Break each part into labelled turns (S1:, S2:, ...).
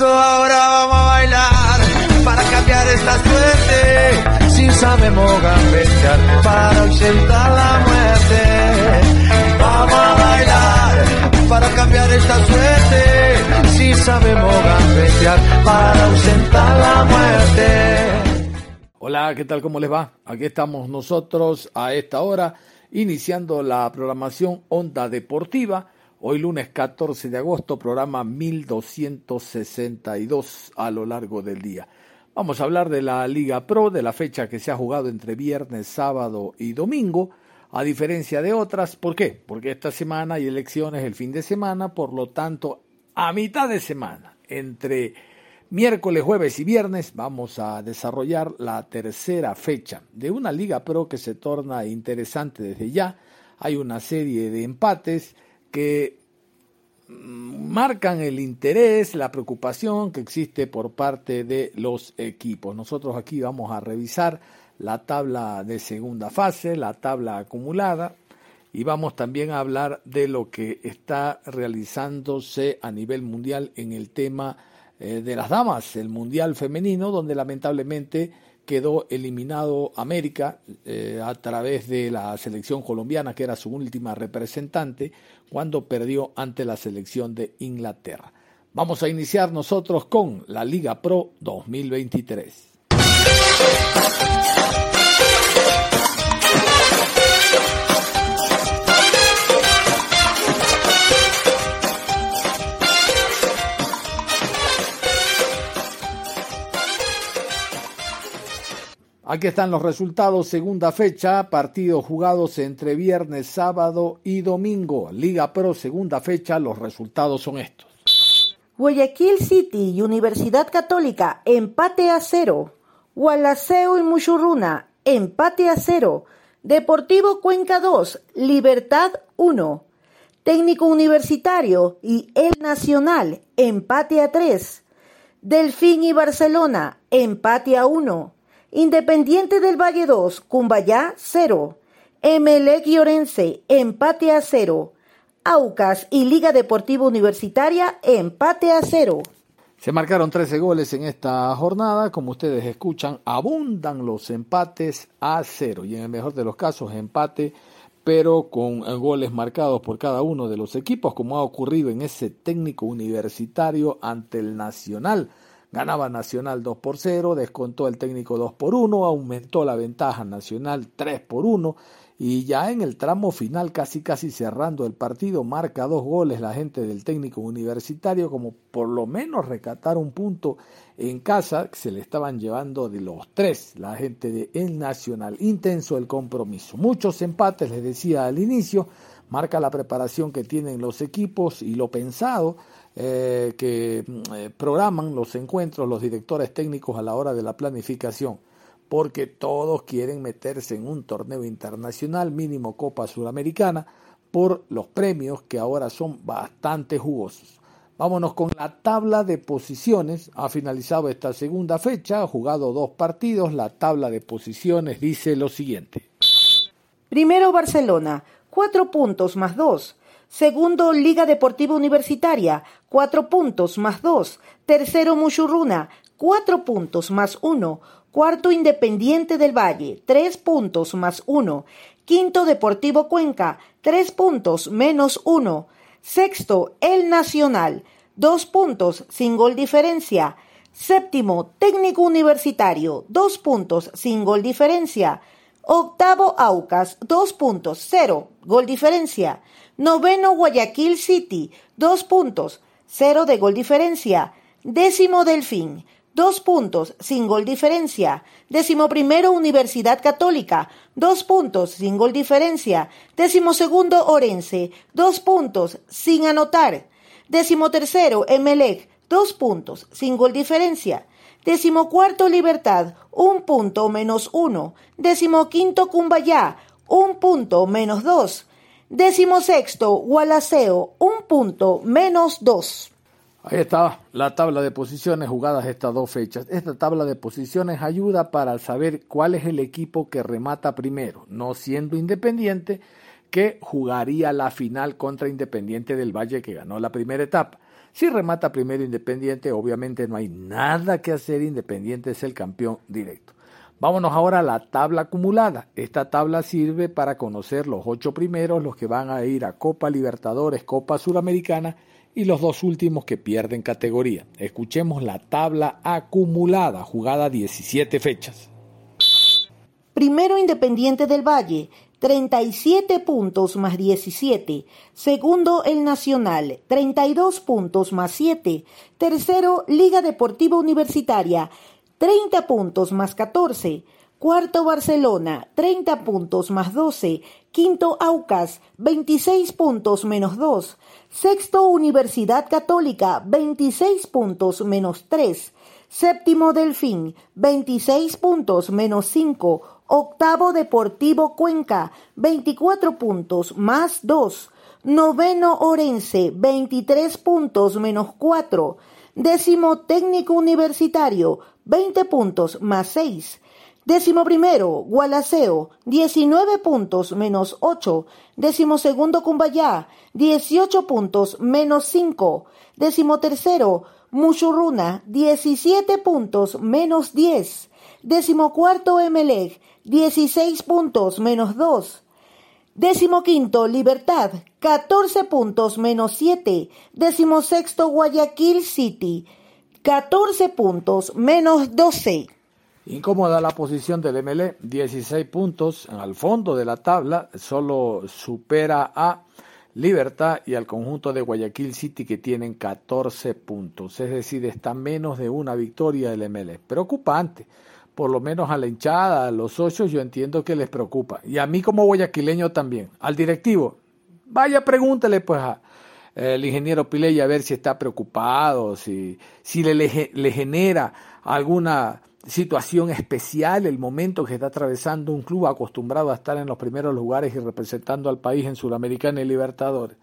S1: Eso ahora vamos a bailar para cambiar esta suerte. Si sabemos gambetear para ausentar la muerte. Vamos a bailar para cambiar esta suerte. Si sabemos gambetear para ausentar la muerte.
S2: Hola, ¿qué tal? ¿Cómo les va? Aquí estamos nosotros a esta hora iniciando la programación Onda Deportiva Hoy lunes 14 de agosto, programa 1262 a lo largo del día. Vamos a hablar de la Liga Pro, de la fecha que se ha jugado entre viernes, sábado y domingo, a diferencia de otras. ¿Por qué? Porque esta semana hay elecciones el fin de semana, por lo tanto, a mitad de semana, entre miércoles, jueves y viernes, vamos a desarrollar la tercera fecha de una Liga Pro que se torna interesante desde ya. Hay una serie de empates que marcan el interés, la preocupación que existe por parte de los equipos. Nosotros aquí vamos a revisar la tabla de segunda fase, la tabla acumulada y vamos también a hablar de lo que está realizándose a nivel mundial en el tema eh, de las damas, el mundial femenino, donde lamentablemente quedó eliminado América eh, a través de la selección colombiana, que era su última representante, cuando perdió ante la selección de Inglaterra. Vamos a iniciar nosotros con la Liga Pro 2023. Aquí están los resultados, segunda fecha, partidos jugados entre viernes, sábado y domingo. Liga Pro, segunda fecha, los resultados son estos.
S3: Guayaquil City y Universidad Católica, empate a cero. Gualaceo y Muchurruna, empate a cero. Deportivo Cuenca 2, Libertad 1. Técnico Universitario y El Nacional, empate a 3. Delfín y Barcelona, empate a 1. Independiente del Valle 2, Cumbayá 0. Emelec y empate a 0. Aucas y Liga Deportiva Universitaria, empate a 0.
S2: Se marcaron 13 goles en esta jornada. Como ustedes escuchan, abundan los empates a 0. Y en el mejor de los casos, empate, pero con goles marcados por cada uno de los equipos, como ha ocurrido en ese técnico universitario ante el Nacional Ganaba Nacional 2 por 0, descontó el técnico 2 por 1, aumentó la ventaja Nacional 3 por 1 y ya en el tramo final, casi casi cerrando el partido, marca dos goles la gente del técnico universitario, como por lo menos recatar un punto en casa, que se le estaban llevando de los tres, la gente de El Nacional. Intenso el compromiso. Muchos empates, les decía al inicio, marca la preparación que tienen los equipos y lo pensado eh, que mm, eh, programan los encuentros los directores técnicos a la hora de la planificación, porque todos quieren meterse en un torneo internacional mínimo Copa Sudamericana por los premios que ahora son bastante jugosos. Vámonos con la tabla de posiciones. Ha finalizado esta segunda fecha, ha jugado dos partidos. La tabla de posiciones dice lo siguiente.
S3: Primero Barcelona, cuatro puntos más dos. Segundo, Liga Deportiva Universitaria, cuatro puntos más dos. Tercero, Muchurruna, cuatro puntos más uno. Cuarto, Independiente del Valle, tres puntos más uno. Quinto, Deportivo Cuenca, tres puntos menos uno. Sexto, El Nacional, dos puntos sin gol diferencia. Séptimo, Técnico Universitario, dos puntos sin gol diferencia. Octavo, Aucas, dos puntos, cero, gol diferencia. Noveno Guayaquil City, 2 puntos, 0 de gol diferencia. Décimo Delfín, 2 puntos, sin gol diferencia. Décimo primero Universidad Católica, 2 puntos, sin gol diferencia. Décimo segundo Orense, 2 puntos, sin anotar. Décimo tercero Emelec, 2 puntos, sin gol diferencia. Décimo cuarto Libertad, un punto menos uno. Décimo quinto Cumbayá, un punto menos dos. Décimo sexto Gualaceo, un punto menos dos.
S2: Ahí está la tabla de posiciones jugadas estas dos fechas. Esta tabla de posiciones ayuda para saber cuál es el equipo que remata primero, no siendo independiente, que jugaría la final contra Independiente del Valle que ganó la primera etapa. Si remata primero Independiente, obviamente no hay nada que hacer, Independiente es el campeón directo. Vámonos ahora a la tabla acumulada. Esta tabla sirve para conocer los ocho primeros, los que van a ir a Copa Libertadores, Copa Suramericana y los dos últimos que pierden categoría. Escuchemos la tabla acumulada, jugada 17 fechas.
S3: Primero Independiente del Valle, 37 puntos más 17. Segundo, el Nacional, 32 puntos más 7. Tercero, Liga Deportiva Universitaria, 30 puntos más 14. Cuarto, Barcelona, 30 puntos más 12. Quinto, Aucas, 26 puntos menos 2. Sexto, Universidad Católica, 26 puntos menos 3. Séptimo, Delfín, 26 puntos menos 5. Octavo Deportivo Cuenca, 24 puntos más 2. Noveno Orense, 23 puntos menos 4. Décimo Técnico Universitario, 20 puntos más 6. Décimo primero, Gualaceo, 19 puntos menos 8. Décimo segundo, Cumbayá, 18 puntos menos 5. Décimo tercero, Muchurruna, 17 puntos menos 10. Décimo cuarto, Emelec, 16 puntos menos 2. Décimo quinto, Libertad, 14 puntos menos 7. Décimo sexto, Guayaquil City, 14 puntos menos 12.
S2: Incómoda la posición del MLE, 16 puntos al fondo de la tabla, solo supera a Libertad y al conjunto de Guayaquil City que tienen 14 puntos, es decir, está menos de una victoria del MLE. Preocupante por lo menos a la hinchada, a los socios, yo entiendo que les preocupa. Y a mí como guayaquileño también. Al directivo, vaya pregúntele pues al el ingeniero Piley a ver si está preocupado, si, si le, le genera alguna situación especial el momento que está atravesando un club acostumbrado a estar en los primeros lugares y representando al país en Sudamericana y Libertadores.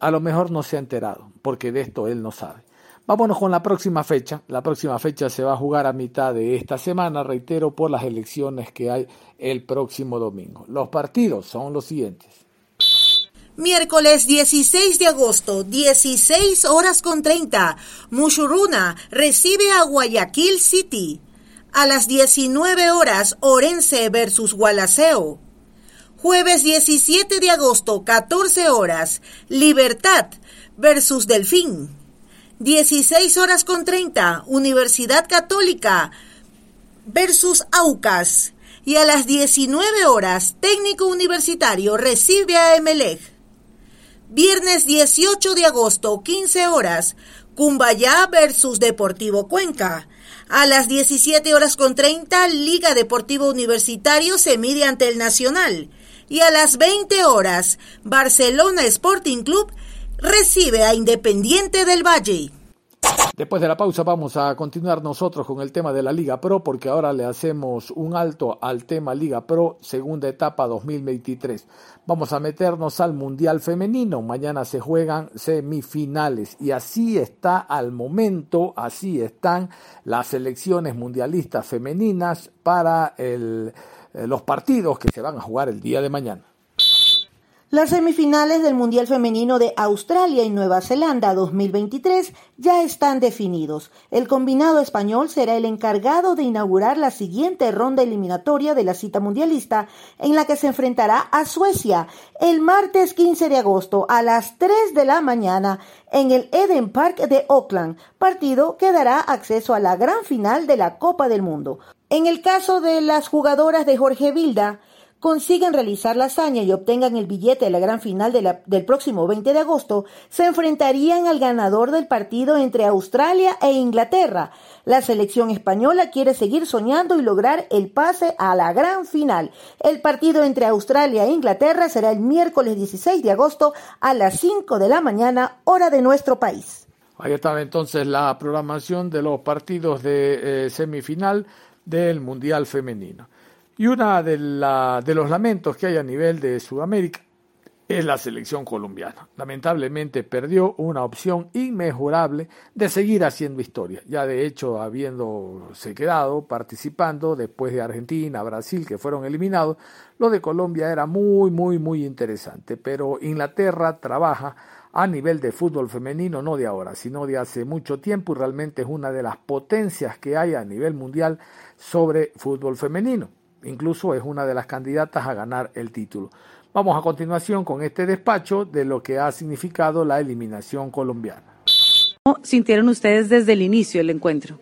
S2: A lo mejor no se ha enterado, porque de esto él no sabe. Vámonos con la próxima fecha. La próxima fecha se va a jugar a mitad de esta semana, reitero, por las elecciones que hay el próximo domingo. Los partidos son los siguientes.
S3: Miércoles 16 de agosto, 16 horas con 30. Mushuruna recibe a Guayaquil City. A las 19 horas, Orense versus Gualaceo. Jueves 17 de agosto, 14 horas, Libertad versus Delfín. 16 horas con 30, Universidad Católica versus Aucas. Y a las 19 horas, Técnico Universitario recibe a Emelec. Viernes 18 de agosto, 15 horas, Cumbayá versus Deportivo Cuenca. A las 17 horas con 30, Liga Deportivo Universitario se mide ante el Nacional. Y a las 20 horas, Barcelona Sporting Club recibe a Independiente del Valle.
S2: Después de la pausa vamos a continuar nosotros con el tema de la Liga Pro porque ahora le hacemos un alto al tema Liga Pro segunda etapa 2023. Vamos a meternos al Mundial Femenino. Mañana se juegan semifinales y así está al momento, así están las selecciones mundialistas femeninas para el, eh, los partidos que se van a jugar el día de mañana.
S3: Las semifinales del Mundial Femenino de Australia y Nueva Zelanda 2023 ya están definidos. El combinado español será el encargado de inaugurar la siguiente ronda eliminatoria de la cita mundialista en la que se enfrentará a Suecia el martes 15 de agosto a las 3 de la mañana en el Eden Park de Auckland, partido que dará acceso a la gran final de la Copa del Mundo. En el caso de las jugadoras de Jorge Vilda, consigan realizar la hazaña y obtengan el billete de la gran final del próximo 20 de agosto, se enfrentarían al ganador del partido entre Australia e Inglaterra. La selección española quiere seguir soñando y lograr el pase a la gran final. El partido entre Australia e Inglaterra será el miércoles 16 de agosto a las 5 de la mañana, hora de nuestro país.
S2: Ahí estaba entonces la programación de los partidos de eh, semifinal del Mundial Femenino. Y una de, la, de los lamentos que hay a nivel de Sudamérica es la selección colombiana. Lamentablemente perdió una opción inmejorable de seguir haciendo historia. Ya de hecho, habiéndose quedado participando después de Argentina, Brasil, que fueron eliminados, lo de Colombia era muy, muy, muy interesante. Pero Inglaterra trabaja a nivel de fútbol femenino, no de ahora, sino de hace mucho tiempo y realmente es una de las potencias que hay a nivel mundial sobre fútbol femenino. Incluso es una de las candidatas a ganar el título. Vamos a continuación con este despacho de lo que ha significado la eliminación colombiana.
S4: ¿Cómo sintieron ustedes desde el inicio del encuentro?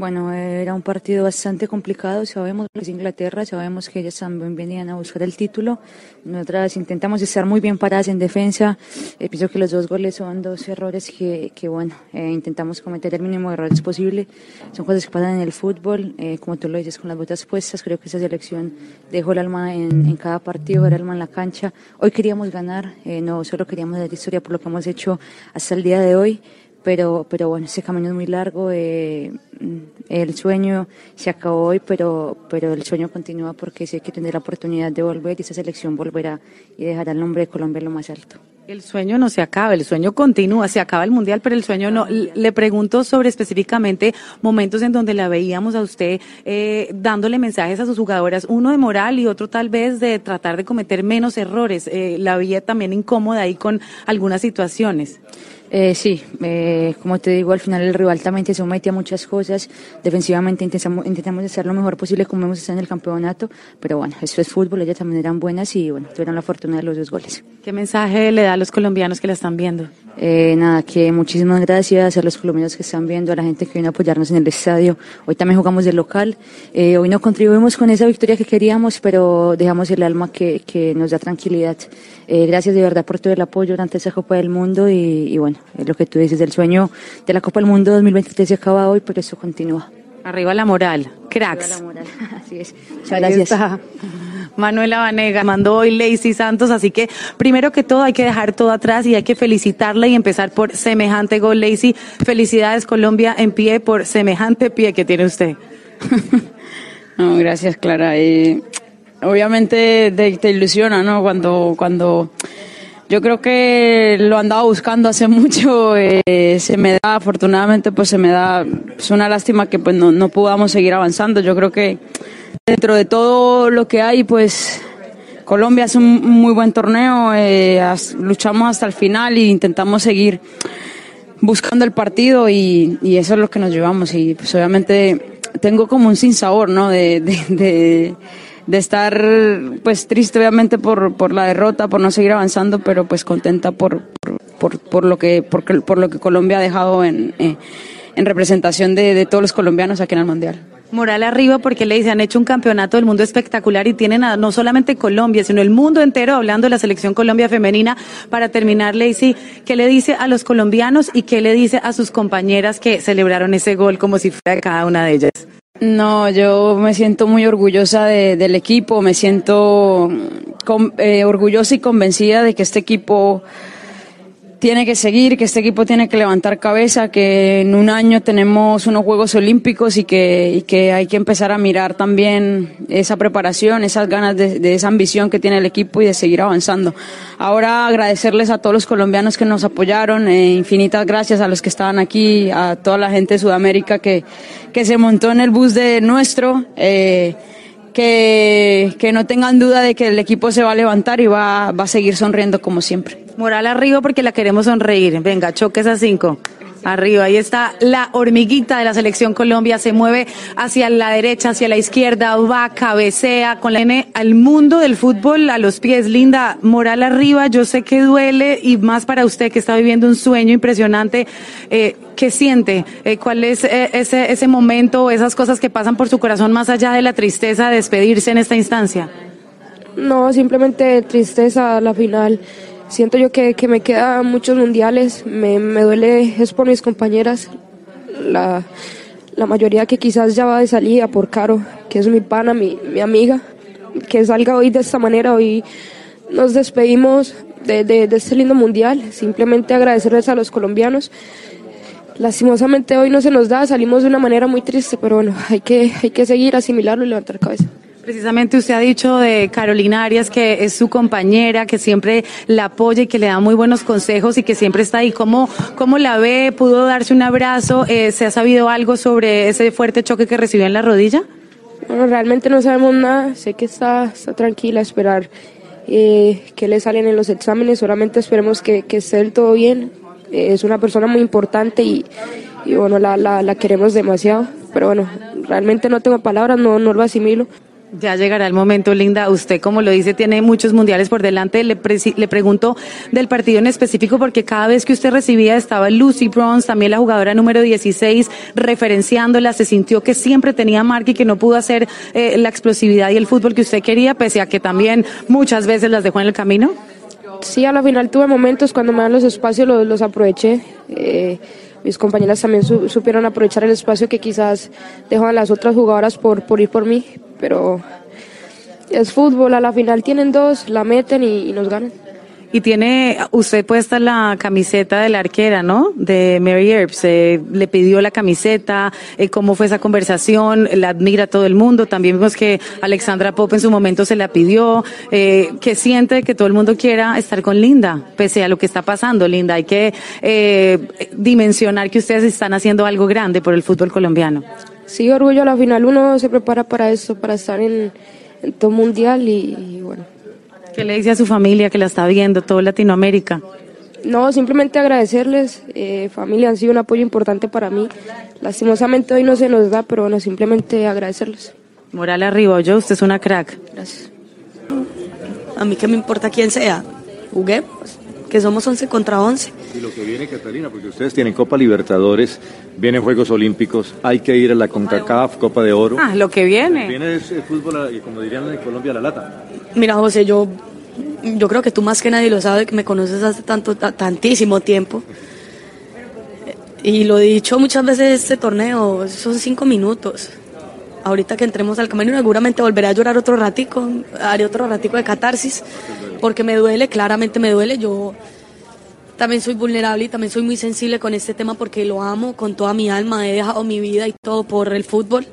S5: Bueno, era un partido bastante complicado. Sabemos que es Inglaterra, sabemos que ellas también venían a buscar el título. Nosotras intentamos estar muy bien paradas en defensa. Eh, pienso que los dos goles son dos errores que, bueno, eh, intentamos cometer el mínimo de errores posible. Son cosas que pasan en el fútbol. Eh, como tú lo dices, con las botas puestas, creo que esa selección dejó el alma en, en cada partido, el alma en la cancha. Hoy queríamos ganar, no solo queríamos dar historia por lo que hemos hecho hasta el día de hoy pero, pero bueno, ese camino es muy largo, eh, el sueño se acabó hoy, pero, pero el sueño continúa porque hay que tener la oportunidad de volver y esa selección volverá y dejará el nombre de Colombia lo más alto.
S4: El sueño no se acaba, el sueño continúa, se acaba el mundial, pero el sueño no. Le pregunto sobre específicamente momentos en donde la veíamos a usted eh, dándole mensajes a sus jugadoras, uno de moral y otro tal vez de tratar de cometer menos errores. Eh, la veía también incómoda ahí con algunas situaciones.
S5: Eh, sí, eh, como te digo, al final el rival también se somete a muchas cosas. Defensivamente intentamos, intentamos hacer lo mejor posible como hemos estado en el campeonato, pero bueno, eso es fútbol, ellas también eran buenas y bueno, tuvieron la fortuna de los dos goles.
S4: ¿Qué mensaje le da a los colombianos que la están viendo?
S5: Eh, nada, que muchísimas gracias a los colombianos que están viendo, a la gente que viene a apoyarnos en el estadio. Hoy también jugamos de local. Eh, hoy no contribuimos con esa victoria que queríamos, pero dejamos el alma que, que nos da tranquilidad. Eh, gracias de verdad por todo el apoyo durante esa Copa del Mundo y, y bueno, lo que tú dices, el sueño de la Copa del Mundo 2023 se acaba hoy, pero eso continúa.
S4: Arriba la moral, cracks.
S5: Arriba la moral. Así es. Muchas gracias.
S4: Está. Manuela Vanega mandó hoy Lacey Santos, así que primero que todo hay que dejar todo atrás y hay que felicitarla y empezar por semejante gol, Lacey. Felicidades Colombia en pie por semejante pie que tiene usted.
S6: no, gracias Clara. Eh, obviamente te, te, ilusiona, ¿no? Cuando, cuando yo creo que lo andaba buscando hace mucho, eh, se me da, afortunadamente, pues se me da, una lástima que pues no, no podamos seguir avanzando. Yo creo que dentro de todo lo que hay, pues Colombia es un muy buen torneo, eh, luchamos hasta el final e intentamos seguir buscando el partido y, y, eso es lo que nos llevamos y pues obviamente tengo como un sinsabor, ¿no? de, de, de de estar pues triste obviamente por, por la derrota, por no seguir avanzando, pero pues contenta por, por, por lo, que, por, por, lo que Colombia ha dejado en, eh, en representación de, de, todos los colombianos aquí en el Mundial.
S4: Moral arriba porque le dicen, han hecho un campeonato del mundo espectacular y tienen a, no solamente Colombia, sino el mundo entero hablando de la selección Colombia femenina. Para terminar, Lacey, ¿qué le dice a los colombianos y qué le dice a sus compañeras que celebraron ese gol como si fuera cada una de ellas?
S6: No, yo me siento muy orgullosa de, del equipo, me siento con, eh, orgullosa y convencida de que este equipo tiene que seguir, que este equipo tiene que levantar cabeza, que en un año tenemos unos Juegos Olímpicos y que, y que hay que empezar a mirar también esa preparación, esas ganas de, de, esa ambición que tiene el equipo y de seguir avanzando. Ahora agradecerles a todos los colombianos que nos apoyaron, eh, infinitas gracias a los que estaban aquí, a toda la gente de Sudamérica que, que se montó en el bus de nuestro. Eh, que, que no tengan duda de que el equipo se va a levantar y va, va a seguir sonriendo como siempre.
S4: Moral arriba porque la queremos sonreír. Venga, choques a cinco. Arriba, ahí está la hormiguita de la selección Colombia, se mueve hacia la derecha, hacia la izquierda, va, cabecea con la N al mundo del fútbol a los pies. Linda, moral arriba, yo sé que duele y más para usted que está viviendo un sueño impresionante. Eh, ¿Qué siente? Eh, ¿Cuál es eh, ese, ese momento, esas cosas que pasan por su corazón más allá de la tristeza de despedirse en esta instancia?
S7: No, simplemente tristeza la final. Siento yo que, que me quedan muchos mundiales, me, me duele es por mis compañeras, la, la mayoría que quizás ya va de salida por Caro, que es mi pana, mi, mi amiga, que salga hoy de esta manera, hoy nos despedimos de, de, de este lindo mundial, simplemente agradecerles a los colombianos. Lastimosamente hoy no se nos da, salimos de una manera muy triste, pero bueno, hay que, hay que seguir, asimilarlo y levantar cabeza.
S4: Precisamente usted ha dicho de Carolina Arias que es su compañera, que siempre la apoya y que le da muy buenos consejos y que siempre está ahí. ¿Cómo, cómo la ve? ¿Pudo darse un abrazo? Eh, ¿Se ha sabido algo sobre ese fuerte choque que recibió en la rodilla?
S7: Bueno, realmente no sabemos nada, sé que está, tranquila esperar eh, que le salen en los exámenes, solamente esperemos que, que esté del todo bien. Eh, es una persona muy importante y, y bueno, la, la, la queremos demasiado, pero bueno, realmente no tengo palabras, no, no lo asimilo.
S4: Ya llegará el momento, Linda. Usted, como lo dice, tiene muchos mundiales por delante. Le, le, pregunto del partido en específico porque cada vez que usted recibía estaba Lucy Bronze, también la jugadora número 16, referenciándola. Se sintió que siempre tenía marca y que no pudo hacer eh, la explosividad y el fútbol que usted quería, pese a que también muchas veces las dejó en el camino.
S7: Sí, a la final tuve momentos cuando me dan los espacios, los, los aproveché. Eh, mis compañeras también su, supieron aprovechar el espacio que quizás dejaban las otras jugadoras por, por ir por mí, pero es fútbol, a la final tienen dos, la meten y, y nos ganan.
S4: Y tiene usted puesta la camiseta de la arquera, ¿no? De Mary Earps. Eh, le pidió la camiseta, eh, cómo fue esa conversación, la admira todo el mundo. También vimos que Alexandra Pop en su momento se la pidió. Eh, que siente que todo el mundo quiera estar con Linda, pese a lo que está pasando, Linda. Hay que eh, dimensionar que ustedes están haciendo algo grande por el fútbol colombiano.
S7: Sí, orgullo, a la final uno se prepara para eso, para estar en, en todo mundial y bueno.
S4: ¿Qué le dice a su familia que la está viendo, todo Latinoamérica?
S7: No, simplemente agradecerles. Eh, familia han sido un apoyo importante para mí. Lastimosamente hoy no se nos da, pero bueno, simplemente agradecerles.
S4: Moral arriba, yo, usted es una crack.
S7: Gracias.
S8: A mí qué me importa quién sea. Juguemos, que somos 11 contra 11.
S9: Y lo que viene, Catalina, porque ustedes tienen Copa Libertadores, vienen Juegos Olímpicos, hay que ir a la CONCACAF, Copa de Oro.
S4: Ah, lo que viene.
S9: Viene es el fútbol, como dirían en Colombia, la lata.
S8: Mira, José, yo, yo creo que tú más que nadie lo sabes, que me conoces hace tanto, tantísimo tiempo. Y lo he dicho muchas veces este torneo, son cinco minutos. Ahorita que entremos al camerino seguramente volveré a llorar otro ratico, haré otro ratico de catarsis, porque me duele, claramente me duele. Yo también soy vulnerable y también soy muy sensible con este tema porque lo amo con toda mi alma, he dejado mi vida y todo por el fútbol.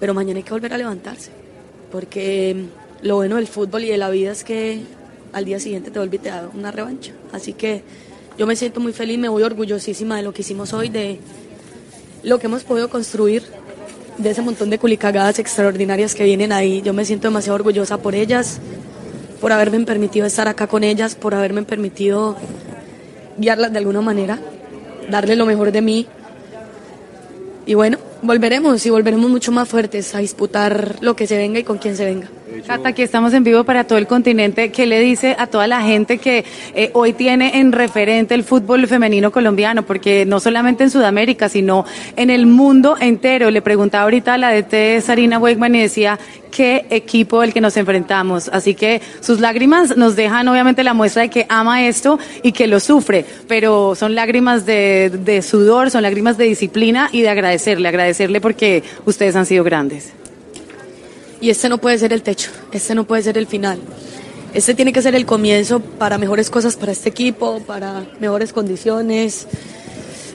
S8: Pero mañana hay que volver a levantarse, porque lo bueno del fútbol y de la vida es que al día siguiente te vuelve y te da una revancha. Así que yo me siento muy feliz, me voy orgullosísima de lo que hicimos hoy, de lo que hemos podido construir, de ese montón de culicagadas extraordinarias que vienen ahí. Yo me siento demasiado orgullosa por ellas, por haberme permitido estar acá con ellas, por haberme permitido guiarlas de alguna manera, darle lo mejor de mí. Y bueno, volveremos y volveremos mucho más fuertes a disputar lo que se venga y con quien se venga.
S4: Cata, aquí estamos en vivo para todo el continente. ¿Qué le dice a toda la gente que eh, hoy tiene en referente el fútbol femenino colombiano? Porque no solamente en Sudamérica, sino en el mundo entero. Le preguntaba ahorita a la DT Sarina Weigman y decía, ¿qué equipo el que nos enfrentamos? Así que sus lágrimas nos dejan obviamente la muestra de que ama esto y que lo sufre, pero son lágrimas de, de sudor, son lágrimas de disciplina y de agradecerle, agradecerle porque ustedes han sido grandes.
S8: Y este no puede ser el techo, este no puede ser el final. Este tiene que ser el comienzo para mejores cosas para este equipo, para mejores condiciones,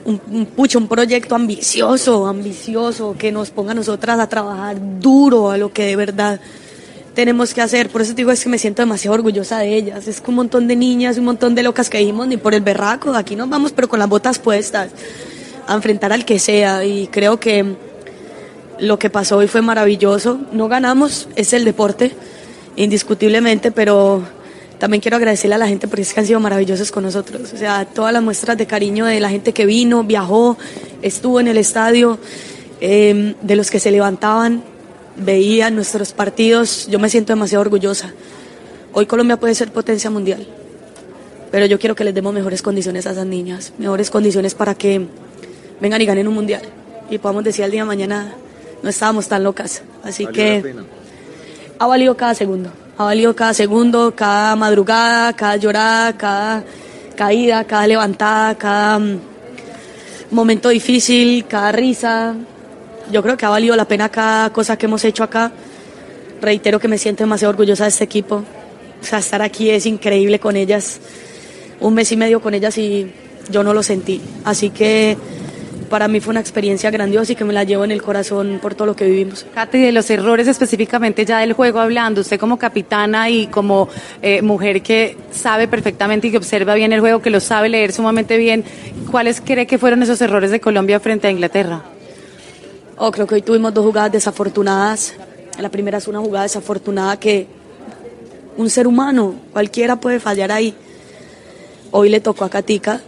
S8: un, pucho, un proyecto ambicioso, ambicioso, que nos ponga a nosotras a trabajar duro a lo que de verdad tenemos que hacer. Por eso te digo, es que me siento demasiado orgullosa de ellas. Es un montón de niñas, un montón de locas que dijimos, ni por el berraco, aquí nos vamos, pero con las botas puestas, a enfrentar al que sea. Y creo que lo que pasó hoy fue maravilloso. No ganamos, es el deporte, indiscutiblemente, pero también quiero agradecerle a la gente porque es que han sido maravillosos con nosotros. O sea, todas las muestras de cariño de la gente que vino, viajó, estuvo en el estadio, eh, de los que se levantaban, veían nuestros partidos. Yo me siento demasiado orgullosa. Hoy Colombia puede ser potencia mundial, pero yo quiero que les demos mejores condiciones a esas niñas, mejores condiciones para que vengan y ganen un mundial y podamos decir al día de mañana no estábamos tan locas. Así
S9: ¿Valió
S8: que
S9: la pena?
S8: ha valido cada segundo. Ha valido cada segundo, cada madrugada, cada llorada, cada caída, cada levantada, cada mm, momento difícil, cada risa. Yo creo que ha valido la pena cada cosa que hemos hecho acá. Reitero que me siento demasiado orgullosa de este equipo. O sea, estar aquí es increíble con ellas. Un mes y medio con ellas y yo no lo sentí. Así que para mí fue una experiencia grandiosa y que me la llevo en el corazón por todo lo que vivimos.
S4: Katy, de los errores específicamente ya del juego hablando, usted como capitana y como eh, mujer que sabe perfectamente y que observa bien el juego, que lo sabe leer sumamente bien, ¿cuáles cree que fueron esos errores de Colombia frente a Inglaterra?
S8: Oh, creo que hoy tuvimos dos jugadas desafortunadas. La primera es una jugada desafortunada que un ser humano, cualquiera puede fallar ahí. Hoy le tocó a Katica,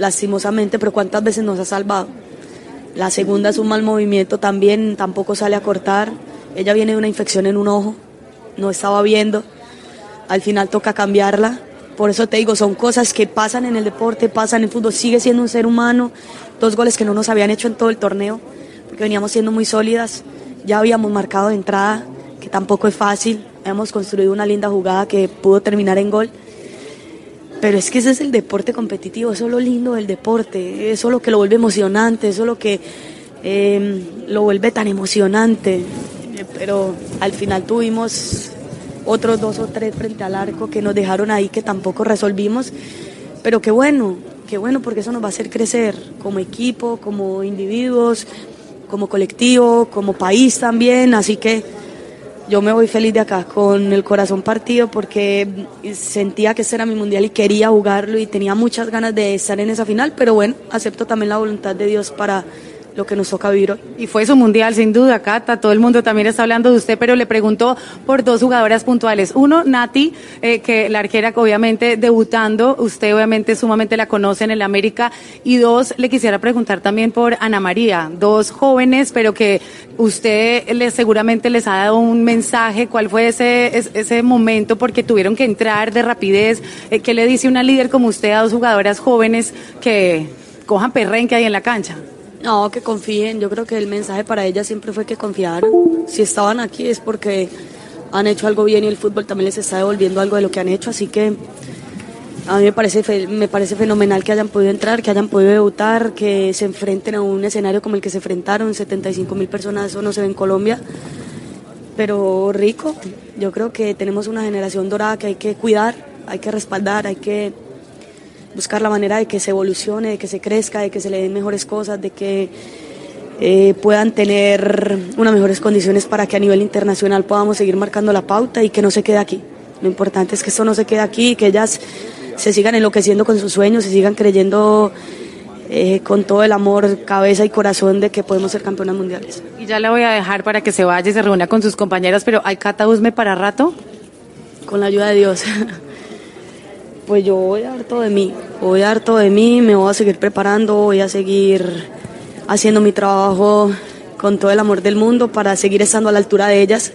S8: lastimosamente, pero ¿cuántas veces nos ha salvado? La segunda es un mal movimiento también, tampoco sale a cortar. Ella viene de una infección en un ojo, no estaba viendo. Al final toca cambiarla. Por eso te digo, son cosas que pasan en el deporte, pasan en el fútbol. Sigue siendo un ser humano. Dos goles que no nos habían hecho en todo el torneo, porque veníamos siendo muy sólidas. Ya habíamos marcado de entrada, que tampoco es fácil. Hemos construido una linda jugada que pudo terminar en gol pero es que ese es el deporte competitivo, eso es lo lindo del deporte, eso es lo que lo vuelve emocionante, eso es lo que em, lo vuelve tan emocionante. Pero al final tuvimos otros dos o tres frente al arco que nos dejaron ahí que tampoco resolvimos. Pero qué bueno, qué bueno porque eso nos va a hacer crecer como equipo, como individuos, como colectivo, como país también. Así que yo me voy feliz de acá, con el corazón partido, porque sentía que ese era mi mundial y quería jugarlo y tenía muchas ganas de estar en esa final, pero bueno, acepto también la voluntad de Dios para lo que nos toca vivir hoy.
S4: Y fue su mundial, sin duda, Cata. Todo el mundo también está hablando de usted, pero le pregunto por dos jugadoras puntuales. Uno, Nati, eh, que la arquera, obviamente, debutando. Usted, obviamente, sumamente la conoce en el América. Y dos, le quisiera preguntar también por Ana María. Dos jóvenes, pero que usted le, seguramente les ha dado un mensaje. ¿Cuál fue ese, ese momento? Porque tuvieron que entrar de rapidez. Eh, ¿Qué le dice una líder como usted a dos jugadoras jóvenes que cojan perrenque ahí en la cancha?
S8: No, que confíen. Yo creo que el mensaje para ellas siempre fue que confiaran. Si estaban aquí es porque han hecho algo bien y el fútbol también les está devolviendo algo de lo que han hecho. Así que a mí me parece, me parece fenomenal que hayan podido entrar, que hayan podido debutar, que se enfrenten a un escenario como el que se enfrentaron, 75 mil personas, eso no se ve en Colombia. Pero rico, yo creo que tenemos una generación dorada que hay que cuidar, hay que respaldar, hay que buscar la manera de que se evolucione, de que se crezca, de que se le den mejores cosas, de que eh, puedan tener unas mejores condiciones para que a nivel internacional podamos seguir marcando la pauta y que no se quede aquí. Lo importante es que esto no se quede aquí, que ellas se sigan enloqueciendo con sus sueños, se sigan creyendo eh, con todo el amor, cabeza y corazón de que podemos ser campeonas mundiales.
S4: Y ya la voy a dejar para que se vaya y se reúna con sus compañeras, pero ¿hay Cata para rato?
S8: Con la ayuda de Dios. pues yo voy todo de mí, voy todo de mí, me voy a seguir preparando, voy a seguir haciendo mi trabajo con todo el amor del mundo para seguir estando a la altura de ellas,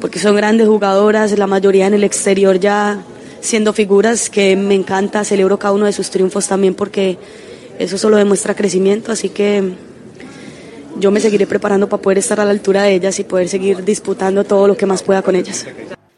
S8: porque son grandes jugadoras, la mayoría en el exterior ya siendo figuras que me encanta, celebro cada uno de sus triunfos también porque eso solo demuestra crecimiento, así que yo me seguiré preparando para poder estar a la altura de ellas y poder seguir disputando todo lo que más pueda con ellas.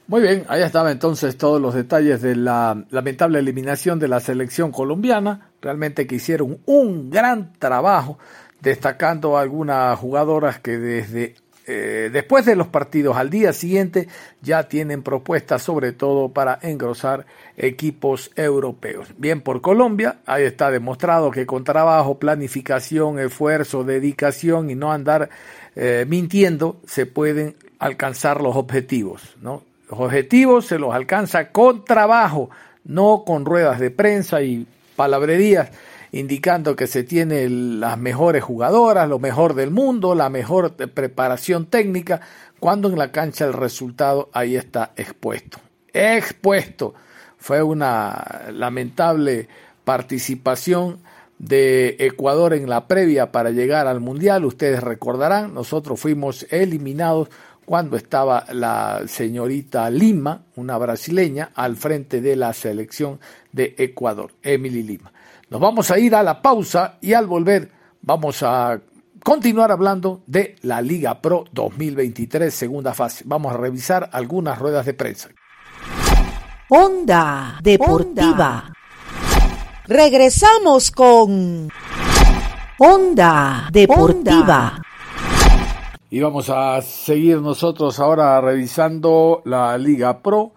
S2: Muy bien, ahí estaban entonces todos los detalles de la lamentable eliminación de la selección colombiana. Realmente que hicieron un gran trabajo, destacando algunas jugadoras que desde eh, después de los partidos al día siguiente ya tienen propuestas sobre todo para engrosar equipos europeos. Bien por Colombia, ahí está demostrado que con trabajo, planificación, esfuerzo, dedicación y no andar eh, mintiendo se pueden alcanzar los objetivos, ¿no? Los objetivos se los alcanza con trabajo, no con ruedas de prensa y palabrerías indicando que se tiene las mejores jugadoras, lo mejor del mundo, la mejor preparación técnica, cuando en la cancha el resultado ahí está expuesto. Expuesto. Fue una lamentable participación de Ecuador en la previa para llegar al Mundial. Ustedes recordarán, nosotros fuimos eliminados cuando estaba la señorita Lima, una brasileña, al frente de la selección de Ecuador, Emily Lima. Nos vamos a ir a la pausa y al volver vamos a continuar hablando de la Liga Pro 2023, segunda fase. Vamos a revisar algunas ruedas de prensa.
S3: Onda Deportiva. Regresamos con Onda Deportiva.
S2: Y vamos a seguir nosotros ahora revisando la Liga Pro.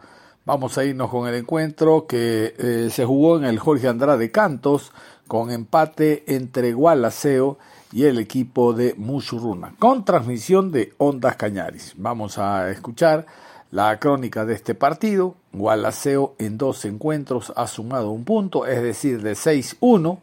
S2: Vamos a irnos con el encuentro que eh, se jugó en el Jorge Andrade Cantos con empate entre Gualaceo y el equipo de Mushuruna, con transmisión de Ondas Cañaris. Vamos a escuchar la crónica de este partido. Gualaceo en dos encuentros ha sumado un punto, es decir, de 6-1,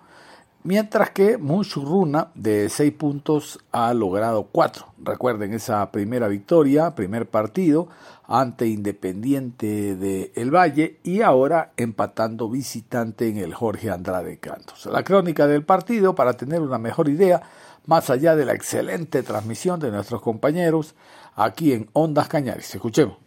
S2: mientras que Mushuruna de 6 puntos ha logrado 4. Recuerden esa primera victoria, primer partido, ante Independiente de El Valle y ahora empatando visitante en el Jorge Andrade Cantos. La crónica del partido para tener una mejor idea, más allá de la excelente transmisión de nuestros compañeros aquí en Ondas Cañares. Escuchemos.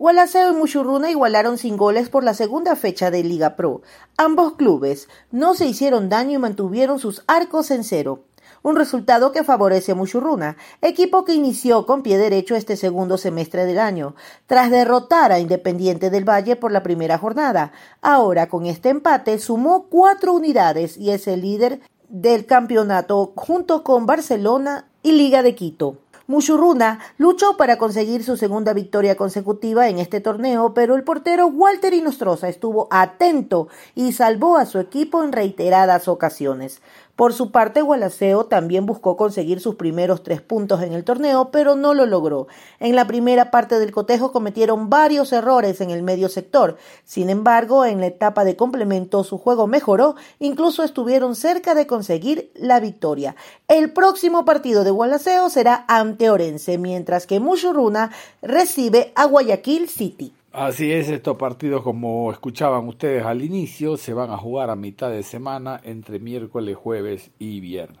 S3: Gualaceo y Muchurruna igualaron sin goles por la segunda fecha de Liga Pro. Ambos clubes no se hicieron daño y mantuvieron sus arcos en cero un resultado que favorece a Muchurruna, equipo que inició con pie derecho este segundo semestre del año, tras derrotar a Independiente del Valle por la primera jornada. Ahora, con este empate, sumó cuatro unidades y es el líder del campeonato junto con Barcelona y Liga de Quito. Muchurruna luchó para conseguir su segunda victoria consecutiva en este torneo, pero el portero Walter Inostroza estuvo atento y salvó a su equipo en reiteradas ocasiones. Por su parte, Gualaceo también buscó conseguir sus primeros tres puntos en el torneo, pero no lo logró. En la primera parte del cotejo cometieron varios errores en el medio sector. Sin embargo, en la etapa de complemento su juego mejoró, incluso estuvieron cerca de conseguir la victoria. El próximo partido de Gualaceo será ante Orense, mientras que Mushuruna recibe a Guayaquil City.
S2: Así es, estos partidos, como escuchaban ustedes al inicio, se van a jugar a mitad de semana entre miércoles, jueves y viernes.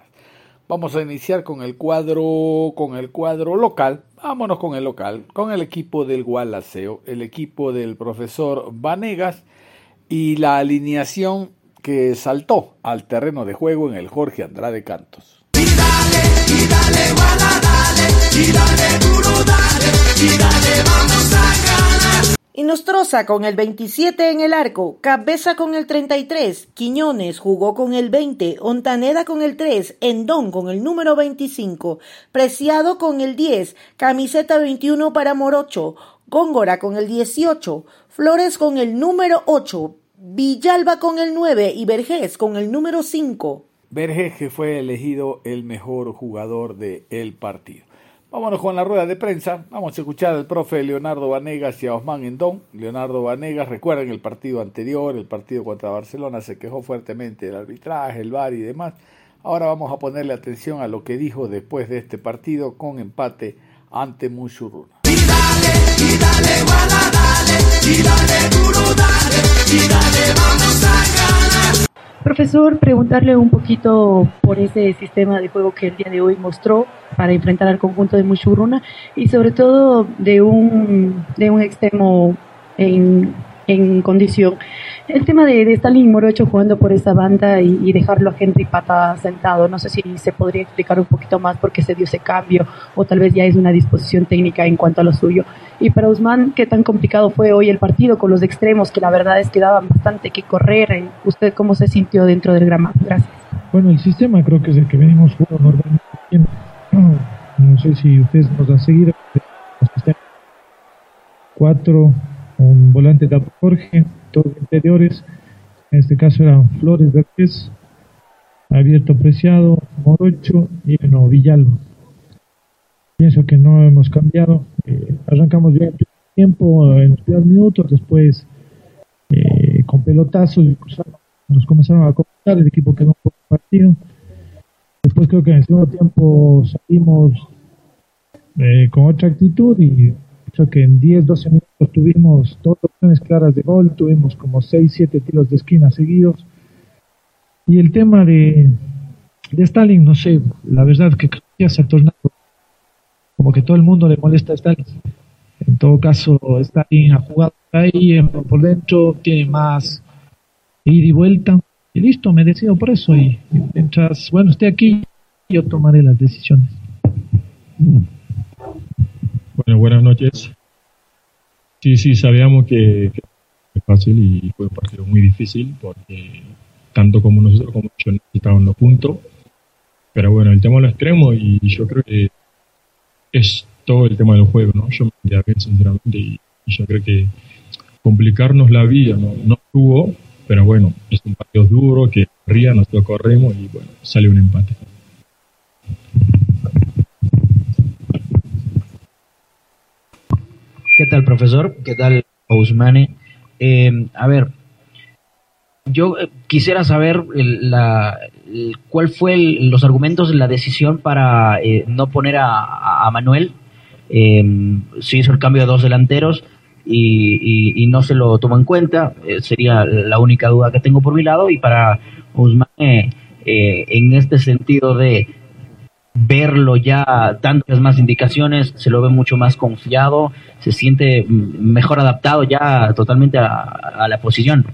S2: Vamos a iniciar con el cuadro, con el cuadro local. Vámonos con el local, con el equipo del Gualaceo, el equipo del profesor Vanegas y la alineación que saltó al terreno de juego en el Jorge Andrade Cantos. Y dale, y dale, y dale duro, dale,
S3: y dale, vamos a. Inostroza con el 27 en el arco, Cabeza con el 33, Quiñones jugó con el 20, Ontaneda con el 3, Endón con el número 25, Preciado con el 10, camiseta 21 para Morocho, Góngora con el 18, Flores con el número 8, Villalba con el 9 y Vergés con el número 5.
S2: Vergés que fue elegido el mejor jugador del el partido. Vámonos con la rueda de prensa. Vamos a escuchar al profe Leonardo Vanegas y a Osman Endón. Leonardo Vanegas, recuerden el partido anterior, el partido contra Barcelona, se quejó fuertemente del arbitraje, el VAR y demás. Ahora vamos a ponerle atención a lo que dijo después de este partido con empate ante Mushuruna. Y dale, y dale, y dale duro, dale,
S10: y dale, vamos a. Profesor, preguntarle un poquito por ese sistema de juego que el día de hoy mostró para enfrentar al conjunto de Mushuruna y sobre todo de un, de un extremo en, en condición. El tema de, de Stalin Morocho jugando por esa banda y, dejarlo a Henry Pata sentado, no sé si se podría explicar un poquito más por qué se dio ese cambio o tal vez ya es una disposición técnica en cuanto a lo suyo. Y para Usman, ¿qué tan complicado fue hoy el partido con los extremos que la verdad es que daban bastante que correr? ¿Usted cómo se sintió dentro del grama? Gracias.
S11: Bueno, el sistema creo que es el que venimos jugando normalmente. No, sé si ustedes nos han seguido. Cuatro un volante de Jorge, todos interiores, en este caso eran Flores Verdes, Abierto Preciado, Morocho y no, Villalba. Pienso que no hemos cambiado, eh, arrancamos bien el tiempo, en los primeros minutos, después eh, con pelotazos nos comenzaron a comentar, el equipo quedó un poco partido. Después creo que en el segundo tiempo salimos eh, con otra actitud y creo que en 10, 12 minutos tuvimos dos opciones claras de gol, tuvimos como 6, 7 tiros de esquina seguidos. Y el tema de, de Stalin, no sé, la verdad que ya se ha tornado como que todo el mundo le molesta a Stalin. En todo caso, Stalin ha jugado ahí por dentro, tiene más ida y vuelta. Y listo, me decido por eso. Y, mientras, bueno, esté aquí, yo tomaré las decisiones.
S12: Bueno, buenas noches. Sí, sí, sabíamos que, que fue fácil y fue un partido muy difícil porque tanto como nosotros como yo necesitaban los puntos. Pero bueno, el tema de lo extremo y yo creo que es todo el tema del juego, ¿no? Yo me bien sinceramente y, yo creo que complicarnos la vida no, no tuvo, pero bueno, es un partido duro que ría, nosotros corremos y bueno, sale un empate.
S13: ¿Qué tal, profesor? ¿Qué tal, Ousmane? Eh, a ver, yo eh, quisiera saber la, cuál fue los argumentos de la decisión para eh, no poner a, Manuel. se hizo el cambio de dos delanteros y, no se lo tomó en cuenta. sería la única duda que tengo por mi lado. Y para Ousmane, en este sentido de verlo ya tantas más indicaciones, se lo ve mucho más confiado, se siente mejor adaptado ya totalmente a, la posición.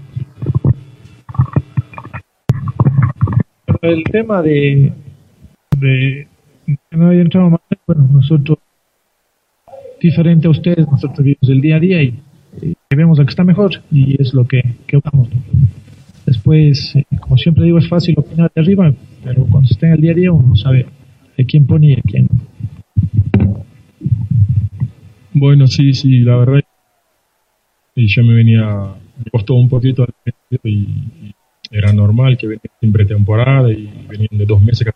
S11: El tema de, que no haya entrado más, bueno, nosotros, diferente a ustedes, nosotros vivimos el día a día y, vemos a que está mejor y es lo que, que Después, eh, como siempre digo, es fácil opinar de arriba, pero cuando se está en el día a día uno sabe quién de quién.
S12: Bueno, sí, sí, la verdad. Y yo me venía, me costó un poquito y, y era normal que venía siempre temporada y venían de dos meses a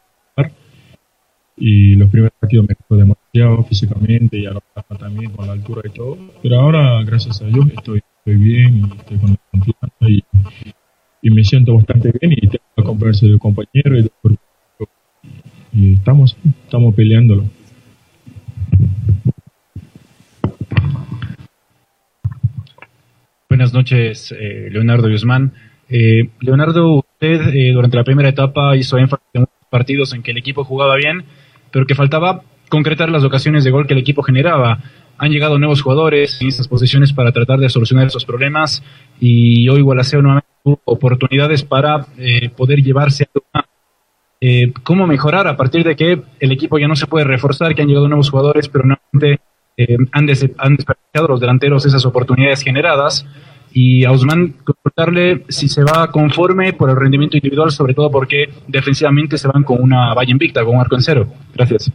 S12: y los primeros partidos me costó demasiado físicamente y a lo también con la altura y todo. Pero ahora, gracias a Dios, estoy, estoy bien y estoy con la confianza y, y me siento bastante bien y tengo la confianza del compañero y del y estamos, estamos peleándolo.
S14: Buenas noches, eh, Leonardo Guzmán. Eh, Leonardo, usted eh, durante la primera etapa hizo énfasis en partidos en que el equipo jugaba bien, pero que faltaba concretar las ocasiones de gol que el equipo generaba. Han llegado nuevos jugadores en estas posiciones para tratar de solucionar esos problemas y hoy Gualaceo nuevamente tuvo oportunidades para poder llevarse a eh, cómo mejorar a partir de que el equipo ya no se puede reforzar, que han llegado nuevos jugadores, pero nuevamente eh, han, han desperdiciado los delanteros esas oportunidades generadas. Y a Usman, preguntarle si se va conforme por el rendimiento individual, sobre todo porque defensivamente se van con una valla invicta, con un arco en cero. Gracias.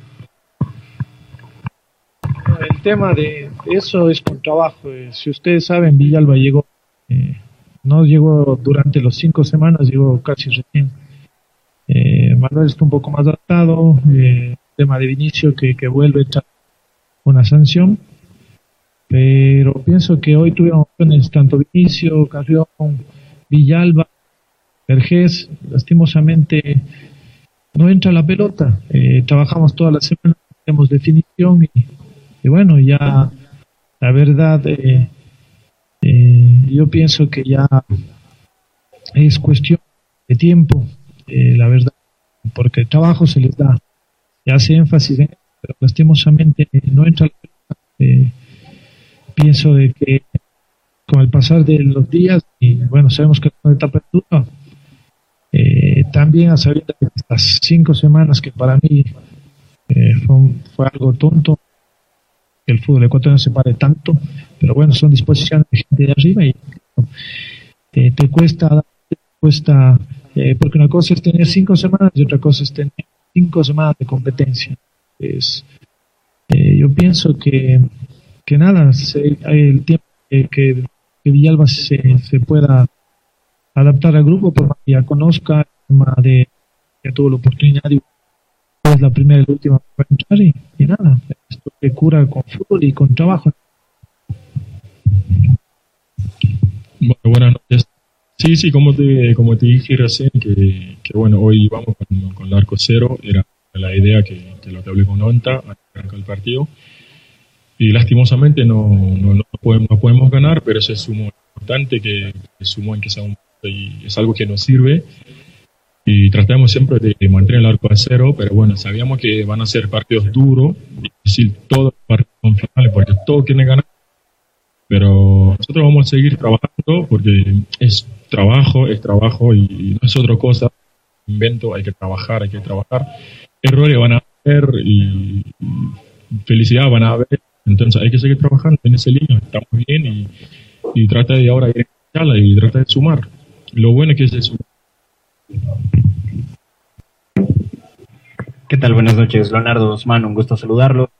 S11: El tema de eso es con trabajo. Eh, si ustedes saben, Villalba llegó, no llegó durante los cinco semanas, llegó casi recién eh, Manuel está un poco más adaptado. Eh, tema de Vinicio que, que vuelve a una sanción. Pero pienso que hoy tuvieron opciones tanto Vinicio, Carrión, Villalba, Vergés. Lastimosamente no entra la pelota. Eh, trabajamos toda la semana, tenemos definición y, y bueno, ya la verdad, eh, eh, yo pienso que ya es cuestión de tiempo eh, la verdad, porque el trabajo se les da, se hace énfasis en pero lastimosamente no entra eh, pienso de que con el pasar de los días, y bueno, sabemos que es una etapa dura, eh, también a saber de estas cinco semanas que para mí eh, fue, algo tonto, que el fútbol ecuatoriano se pare tanto, pero bueno, son disposiciones de gente de arriba y te, te cuesta, te cuesta eh, porque una cosa es tener cinco semanas y otra cosa es tener cinco semanas de competencia. Es, eh, yo pienso que, que nada, hay el tiempo que, que, Villalba se, se, pueda adaptar al grupo, por que ya conozca, tema de que tuvo la oportunidad y es la primera y la última para entrar y, y nada, esto se cura con fútbol y con trabajo.
S12: Bueno, buenas noches. Sí, sí, como te, como te dije recién, que, que bueno, hoy vamos con, con, el arco cero, era la idea que, que lo que hablé con Onta arrancar el partido. Y lastimosamente no, no, no, podemos, no podemos ganar, pero ese sumo importante que, que sumó en que sea un y es algo que nos sirve. Y tratamos siempre de mantener el arco a cero, pero bueno, sabíamos que van a ser partidos duros, difícil, todos partidos finales, porque todos quieren ganar. Pero nosotros vamos a seguir trabajando porque es trabajo es trabajo y no es otra cosa. Invento, hay que trabajar, hay que trabajar. errores van a haber y felicidad van a haber. Entonces hay que seguir trabajando en ese línea. Estamos bien y, trata de ahora ir en y trata de sumar. Lo bueno es que se suma.
S15: ¿Qué tal? Buenas noches, Leonardo Osman, un gusto saludarlo.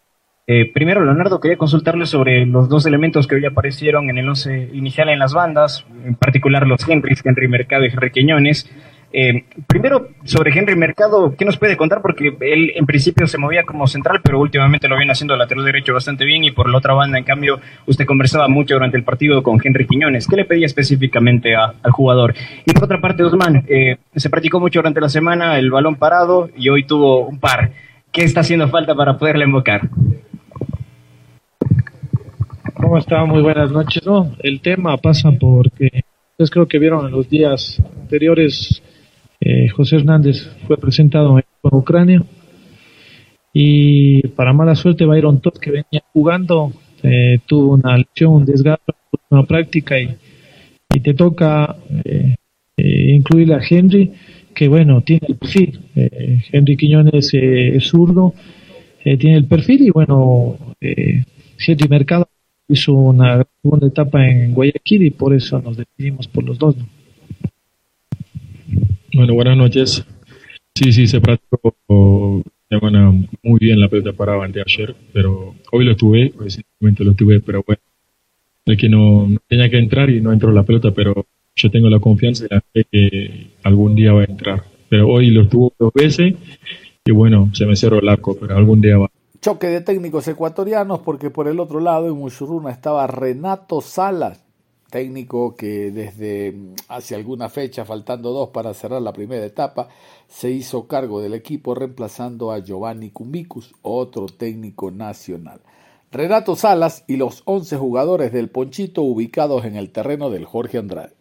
S15: Eh, primero, Leonardo, quería consultarle sobre los dos elementos que hoy aparecieron en el once inicial en las bandas, en particular los Henrys, Henry Mercado y Henry Quiñones. Eh, primero, sobre Henry Mercado, ¿qué nos puede contar? Porque él en principio se movía como central, pero últimamente lo viene haciendo lateral derecho bastante bien y por la otra banda, en cambio, usted conversaba mucho durante el partido con Henry Quiñones. ¿Qué le pedía específicamente al jugador? Y por otra parte, Osman, eh, se practicó mucho durante la semana el balón parado y hoy tuvo un par. ¿Qué está haciendo falta para poderle invocar?
S11: ¿Cómo está? Muy buenas noches. No, el tema pasa porque ustedes creo que vieron en los días anteriores eh, José Hernández fue presentado en Ucrania y para mala suerte Byron Todd que venía jugando eh, tuvo una lesión, un desgarro, una práctica y, y te toca eh, incluir a Henry que bueno, tiene el perfil. Henry Quiñones es zurdo, tiene el perfil y bueno, Henry Mercado hizo una segunda etapa en Guayaquil y por eso nos decidimos por los dos.
S12: Bueno, buenas noches. Sí, sí, se practicó muy bien la pelota parada ante ayer, pero hoy lo tuve, hoy simplemente lo tuve, pero bueno, es que no, tenía que entrar y no entró la pelota, pero yo tengo la confianza y la fe que algún día va a entrar. Pero hoy lo tuvo dos veces y bueno, se me cerró el arco, pero algún día va.
S2: Choque de técnicos ecuatorianos porque por el otro lado en Muchurruna estaba Renato Salas, técnico que desde mm, hace alguna fecha, faltando dos para cerrar la primera etapa, se hizo cargo del equipo reemplazando a Giovanni Cumbicus, otro técnico nacional. Renato Salas y los 11 jugadores del Ponchito ubicados en el terreno del Jorge Andrade.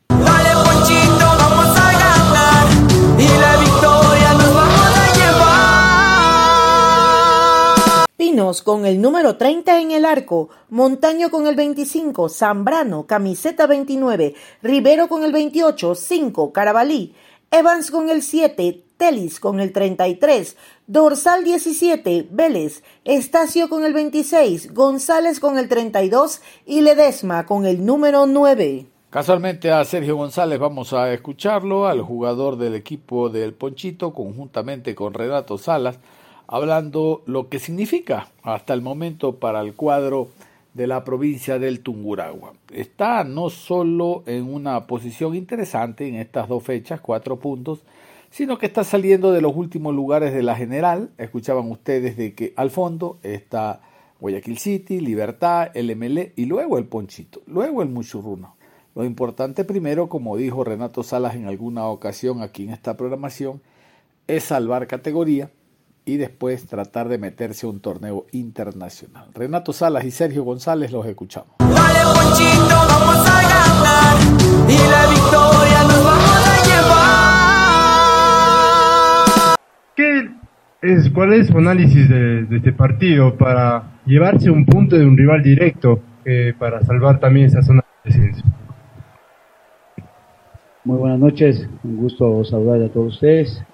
S3: Con el número 30 en el arco, Montaño con el 25, Zambrano, camiseta 29, Rivero con el 28, 5, Carabalí, Evans con el 7, Telis con el 33, Dorsal 17, Vélez, Estacio con el 26, González con el 32 y Ledesma con el número 9.
S2: Casualmente a Sergio González vamos a escucharlo, al jugador del equipo del Ponchito, conjuntamente con Renato Salas, hablando lo que significa hasta el momento para el cuadro de la provincia del Tunguragua. Está no solo en una posición interesante en estas dos fechas, cuatro puntos, sino que está saliendo de los últimos lugares de la general. Escuchaban ustedes de que al fondo está Guayaquil City, Libertad, el MLE y luego el Ponchito, luego el Muchurruno. Lo importante primero, como dijo Renato Salas en alguna ocasión aquí en esta programación, es salvar categoría y después tratar de meterse a un torneo internacional. Renato Salas y Sergio González los escuchamos.
S1: vamos a ganar y la victoria nos vamos a
S16: llevar. ¿Qué es, ¿Cuál es su análisis de, este partido para llevarse un punto de un rival directo eh, para salvar también esa zona de descenso?
S17: Muy buenas noches, un gusto saludar a todos ustedes.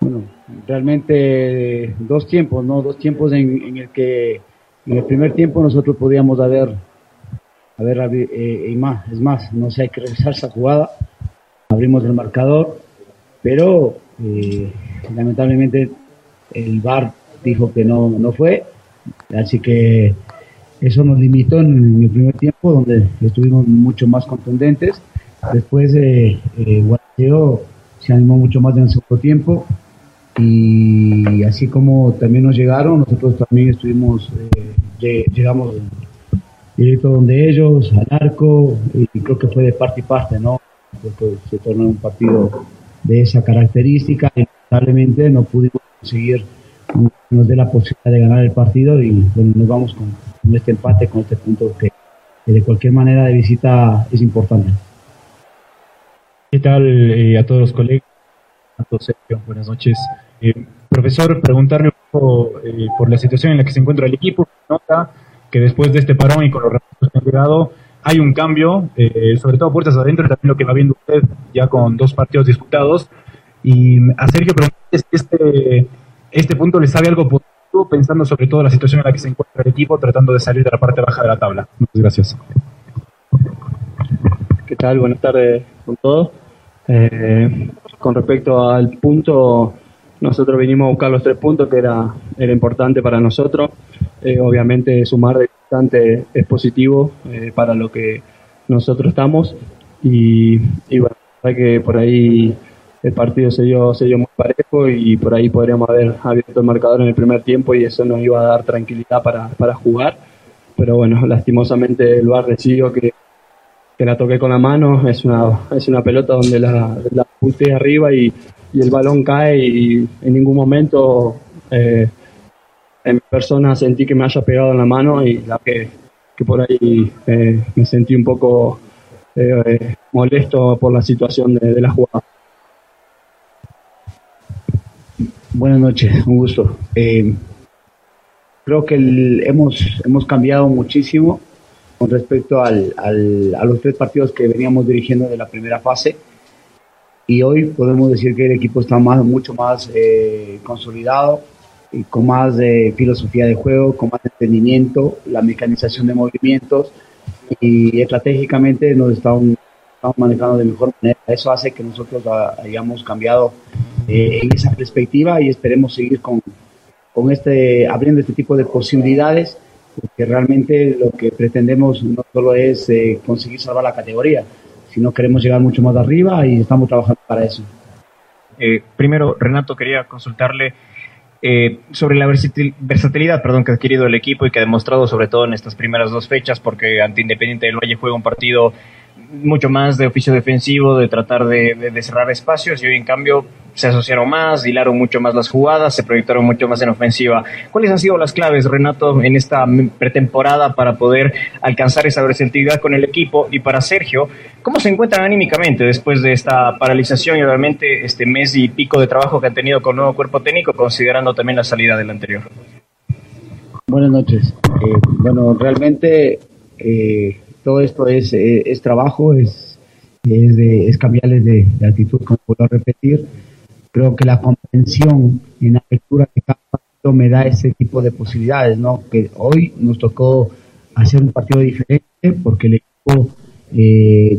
S17: Bueno, realmente dos tiempos, ¿no? Dos tiempos en, el que en el primer tiempo nosotros podíamos haber, haber eh, y más, es más, no sé, hay que revisar esa jugada, abrimos el marcador, pero eh, lamentablemente el VAR dijo que no, no fue, así que eso nos limitó en, el primer tiempo, donde estuvimos mucho más contundentes. Después, eh, eh se animó mucho más en el segundo tiempo y así como también nos llegaron, nosotros también estuvimos, eh, llegamos directo donde ellos, al arco, y creo que fue de parte y parte, ¿no? Porque se tornó un partido de esa característica y lamentablemente no pudimos conseguir nos dé la posibilidad de ganar el partido y bueno, nos vamos con, este empate, con este punto que, de cualquier manera de visita es importante.
S14: ¿Qué tal eh, a todos los colegas? Todos, Sergio, buenas noches. Eh, profesor, preguntarle un poco eh, por la situación en la que se encuentra el equipo. Nota que después de este parón y con los recursos que han llegado, hay un cambio, eh, sobre todo puertas adentro, también lo que va viendo usted ya con dos partidos disputados. Y a Sergio preguntarle si este este punto le sabe algo positivo, pensando sobre todo la situación en la que se encuentra el equipo, tratando de salir de la parte baja de la tabla. Muchas gracias.
S18: ¿Qué tal? Buenas tardes con todos. Eh, con respecto al punto, nosotros vinimos a buscar los tres puntos, que era, era importante para nosotros. Eh, obviamente sumar de bastante es positivo eh, para lo que nosotros estamos. Y, y bueno, que por ahí el partido se dio, se dio muy parejo y por ahí podríamos haber abierto el marcador en el primer tiempo y eso nos iba a dar tranquilidad para, para jugar. Pero bueno, lastimosamente el bar recibió que, que la toqué con la mano, es una, es una pelota donde la, la arriba y, y, el balón cae y en ningún momento eh, en persona sentí que me haya pegado en la mano y la que, que por ahí eh, me sentí un poco eh, molesto por la situación de, de la jugada.
S17: Buenas noches, un gusto. Eh, creo que el, hemos, hemos cambiado muchísimo con respecto al, al, a los tres partidos que veníamos dirigiendo de la primera fase. Y hoy podemos decir que el equipo está más, mucho más eh, consolidado, y con más eh, filosofía de juego, con más entendimiento, la mecanización de movimientos y estratégicamente nos estamos, estamos manejando de mejor manera. Eso hace que nosotros hayamos cambiado eh, en esa perspectiva y esperemos seguir con, con este, abriendo este tipo de posibilidades, porque realmente lo que pretendemos no solo es eh, conseguir salvar la categoría, sino queremos llegar mucho más arriba y estamos trabajando para eso.
S15: Eh, primero, Renato, quería consultarle eh, sobre la versatilidad perdón, que ha adquirido el equipo y que ha demostrado sobre todo en estas primeras dos fechas, porque ante Independiente del Valle juega un partido mucho más de oficio defensivo, de tratar de, cerrar espacios y hoy en cambio se asociaron más, hilaron mucho más las jugadas, se proyectaron mucho más en ofensiva. ¿Cuáles han sido las claves, Renato, en esta pretemporada para poder alcanzar esa versatilidad con el equipo? Y para Sergio, ¿cómo se encuentran anímicamente después de esta paralización y obviamente este mes y pico de trabajo que han tenido con nuevo cuerpo técnico, considerando también la salida del anterior?
S17: Buenas noches. Eh, bueno, realmente... Eh, todo esto es, es, es trabajo, es, es, de, es cambiarles de, de, actitud, como puedo repetir. Creo que la comprensión en la lectura de cada partido me da ese tipo de posibilidades, ¿no? Que hoy nos tocó hacer un partido diferente porque el equipo, eh,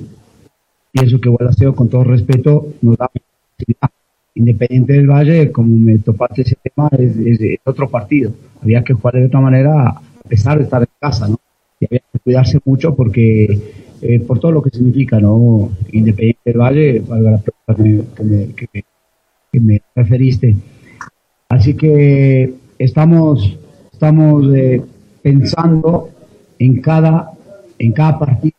S17: pienso que Guadalajara, con todo respeto, nos da posibilidad. Independiente del Valle, como me topaste ese tema, es, es otro partido. Había que jugar de otra manera a pesar de estar en casa, ¿no? y había cuidarse mucho porque eh, por todo lo que significa, ¿no? Independiente del Valle, valga la pregunta que me, que, me, que me, referiste. Así que estamos, estamos eh, pensando en cada, en cada partido,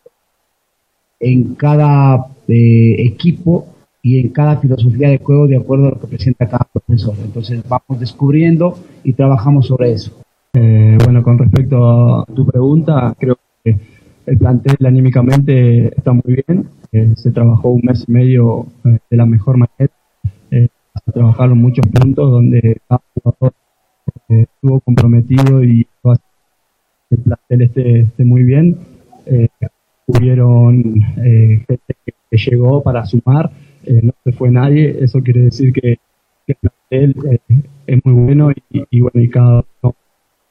S17: en cada eh, equipo y en cada filosofía de juego de acuerdo a lo que presenta cada profesor. Entonces vamos descubriendo y trabajamos sobre eso.
S18: Eh, bueno, con respecto a tu pregunta, creo que el plantel anímicamente está muy bien. Eh, se trabajó un mes y medio eh, de la mejor manera. se trabajaron muchos puntos donde cada jugador estuvo comprometido y el plantel esté, esté muy bien. hubieron gente que llegó para sumar, no se fue nadie. Eso quiere decir que, el plantel es muy bueno y, y bueno y cada uno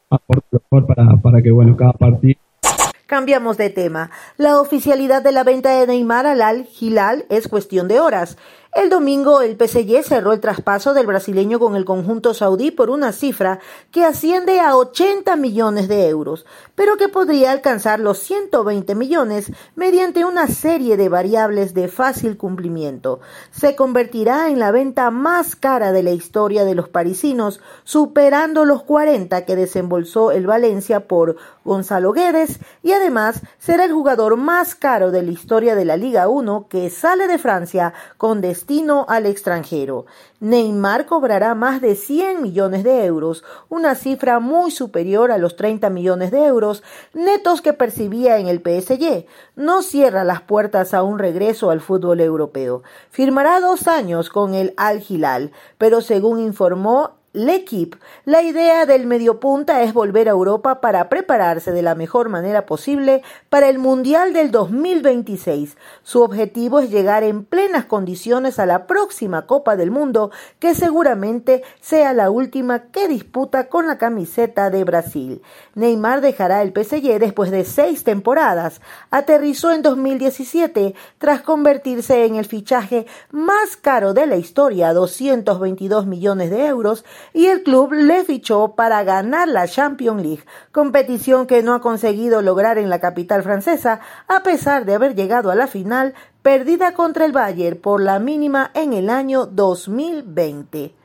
S18: aporte lo mejor para, para que bueno cada partido
S3: Cambiamos de tema. La oficialidad de la venta de Neymar al Al Hilal es cuestión de horas. El domingo el PSG cerró el traspaso del brasileño con el conjunto saudí por una cifra que asciende a 80 millones de euros, pero que podría alcanzar los 120 millones mediante una serie de variables de fácil cumplimiento. Se convertirá en la venta más cara de la historia de los parisinos, superando los 40 que desembolsó el Valencia por Gonzalo Guedes y además será el jugador más caro de la historia de la Liga 1 que sale de Francia con destino destino al extranjero. Neymar cobrará más de 100 millones de euros, una cifra muy superior a los 30 millones de euros netos que percibía en el PSG. No cierra las puertas a un regreso al fútbol europeo. Firmará dos años con el Al Hilal, pero según informó L'Equipe. La idea del mediopunta es volver a Europa para prepararse de la mejor manera posible para el Mundial del 2026. Su objetivo es llegar en plenas condiciones a la próxima Copa del Mundo, que seguramente sea la última que disputa con la camiseta de Brasil. Neymar dejará el PSG después de seis temporadas. Aterrizó en 2017 tras convertirse en el fichaje más caro de la historia, 222 millones de euros, y el club le fichó para ganar la Champions League, competición que no ha conseguido lograr en la capital francesa a pesar de haber llegado a la final perdida contra el Bayern por la mínima en el año 2020.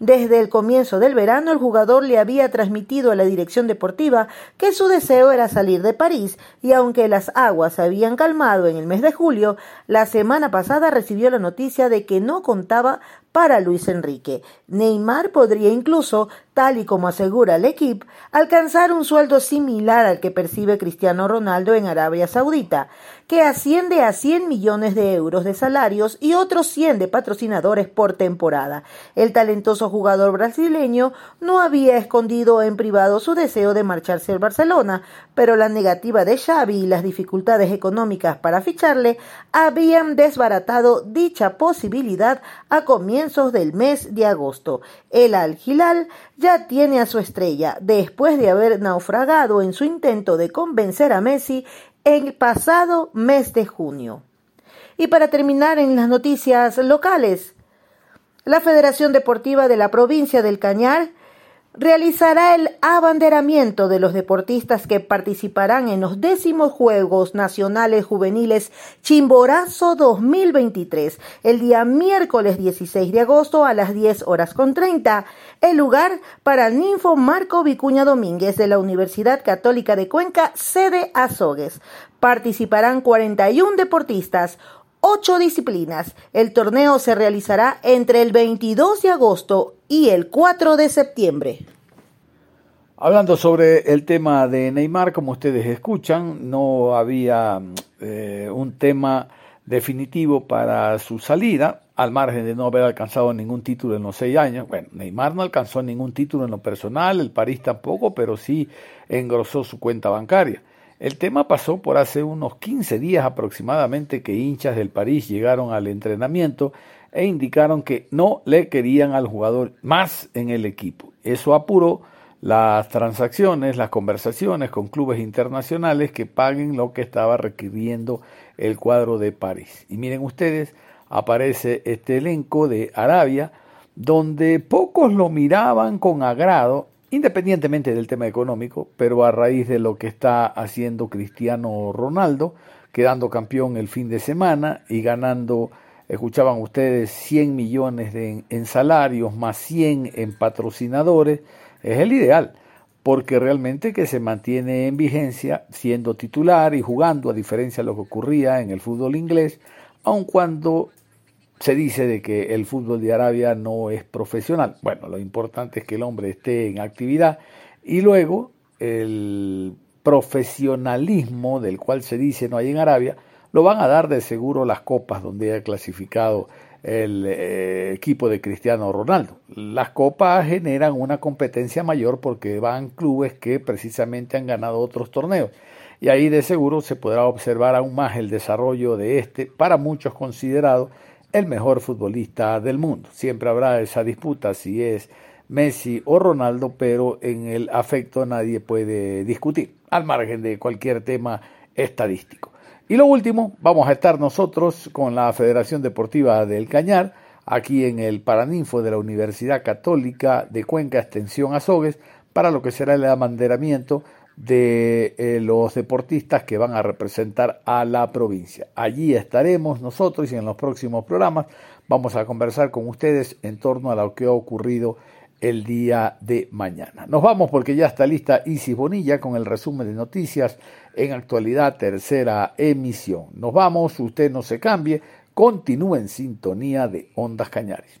S3: Desde el comienzo del verano, el jugador le había transmitido a la dirección deportiva que su deseo era salir de París y aunque las aguas se habían calmado en el mes de julio, la semana pasada recibió la noticia de que no contaba para Luis Enrique. Neymar podría incluso, tal y como asegura el equipo, alcanzar un sueldo similar al que percibe Cristiano Ronaldo en Arabia Saudita, que asciende a 100 millones de euros de salarios y otros 100 de patrocinadores por temporada. El talentoso jugador brasileño no había escondido en privado su deseo de marcharse al Barcelona, pero la negativa de Xavi y las dificultades económicas para ficharle habían desbaratado dicha posibilidad a comienzos del mes de agosto. El Al Hilal ya tiene a su estrella después de haber naufragado en su intento de convencer a Messi el pasado mes de junio. Y para terminar en las noticias locales, la Federación Deportiva de la provincia del Cañar realizará el abanderamiento de los deportistas que participarán en los décimos Juegos Nacionales Juveniles Chimborazo 2023, el día miércoles 16 de agosto a las 10 horas con 30. El lugar para Ninfo Marco Vicuña Domínguez de la Universidad Católica de Cuenca, sede Azogues. Participarán 41 deportistas, ocho disciplinas. El torneo se realizará entre el 22 de agosto y el 4 de septiembre.
S2: Hablando sobre el tema de Neymar, como ustedes escuchan, no había eh, un tema definitivo para su salida, al margen de no haber alcanzado ningún título en los seis años. Bueno, Neymar no alcanzó ningún título en lo personal, el París tampoco, pero sí engrosó su cuenta bancaria. El tema pasó por hace unos 15 días aproximadamente que hinchas del París llegaron al entrenamiento e indicaron que no le querían al jugador más en el equipo. Eso apuró las transacciones, las conversaciones con clubes internacionales que paguen lo que estaba requiriendo el cuadro de París. Y miren ustedes, aparece este elenco de Arabia, donde pocos lo miraban con agrado independientemente del tema económico, pero a raíz de lo que está haciendo Cristiano Ronaldo, quedando campeón el fin de semana y ganando, escuchaban ustedes, 100 millones de, en salarios más 100 en patrocinadores, es el ideal, porque realmente que se mantiene en vigencia siendo titular y jugando, a diferencia de lo que ocurría en el fútbol inglés, aun cuando se dice de que el fútbol de Arabia no es profesional. Bueno, lo importante es que el hombre esté en actividad y luego el profesionalismo del cual se dice no hay en Arabia, lo van a dar de seguro las copas donde ha clasificado el eh, equipo de Cristiano Ronaldo. Las copas generan una competencia mayor porque van clubes que precisamente han ganado otros torneos. Y ahí de seguro se podrá observar aún más el desarrollo de este, para muchos considerado el mejor futbolista del mundo. Siempre habrá esa disputa si es Messi o Ronaldo, pero en el afecto nadie puede discutir, al margen de cualquier tema estadístico. Y lo último, vamos a estar nosotros con la Federación Deportiva del Cañar, aquí en el Paraninfo de la Universidad Católica de Cuenca Extensión Azogues, para lo que será el abanderamiento de eh, los deportistas que van a representar a la provincia. Allí estaremos nosotros y en los próximos programas vamos a conversar con ustedes en torno a lo que ha ocurrido el día de mañana. Nos vamos porque ya está lista Isis Bonilla con el resumen de noticias en actualidad tercera emisión. Nos vamos, usted no se cambie, continúe en sintonía de Ondas Cañares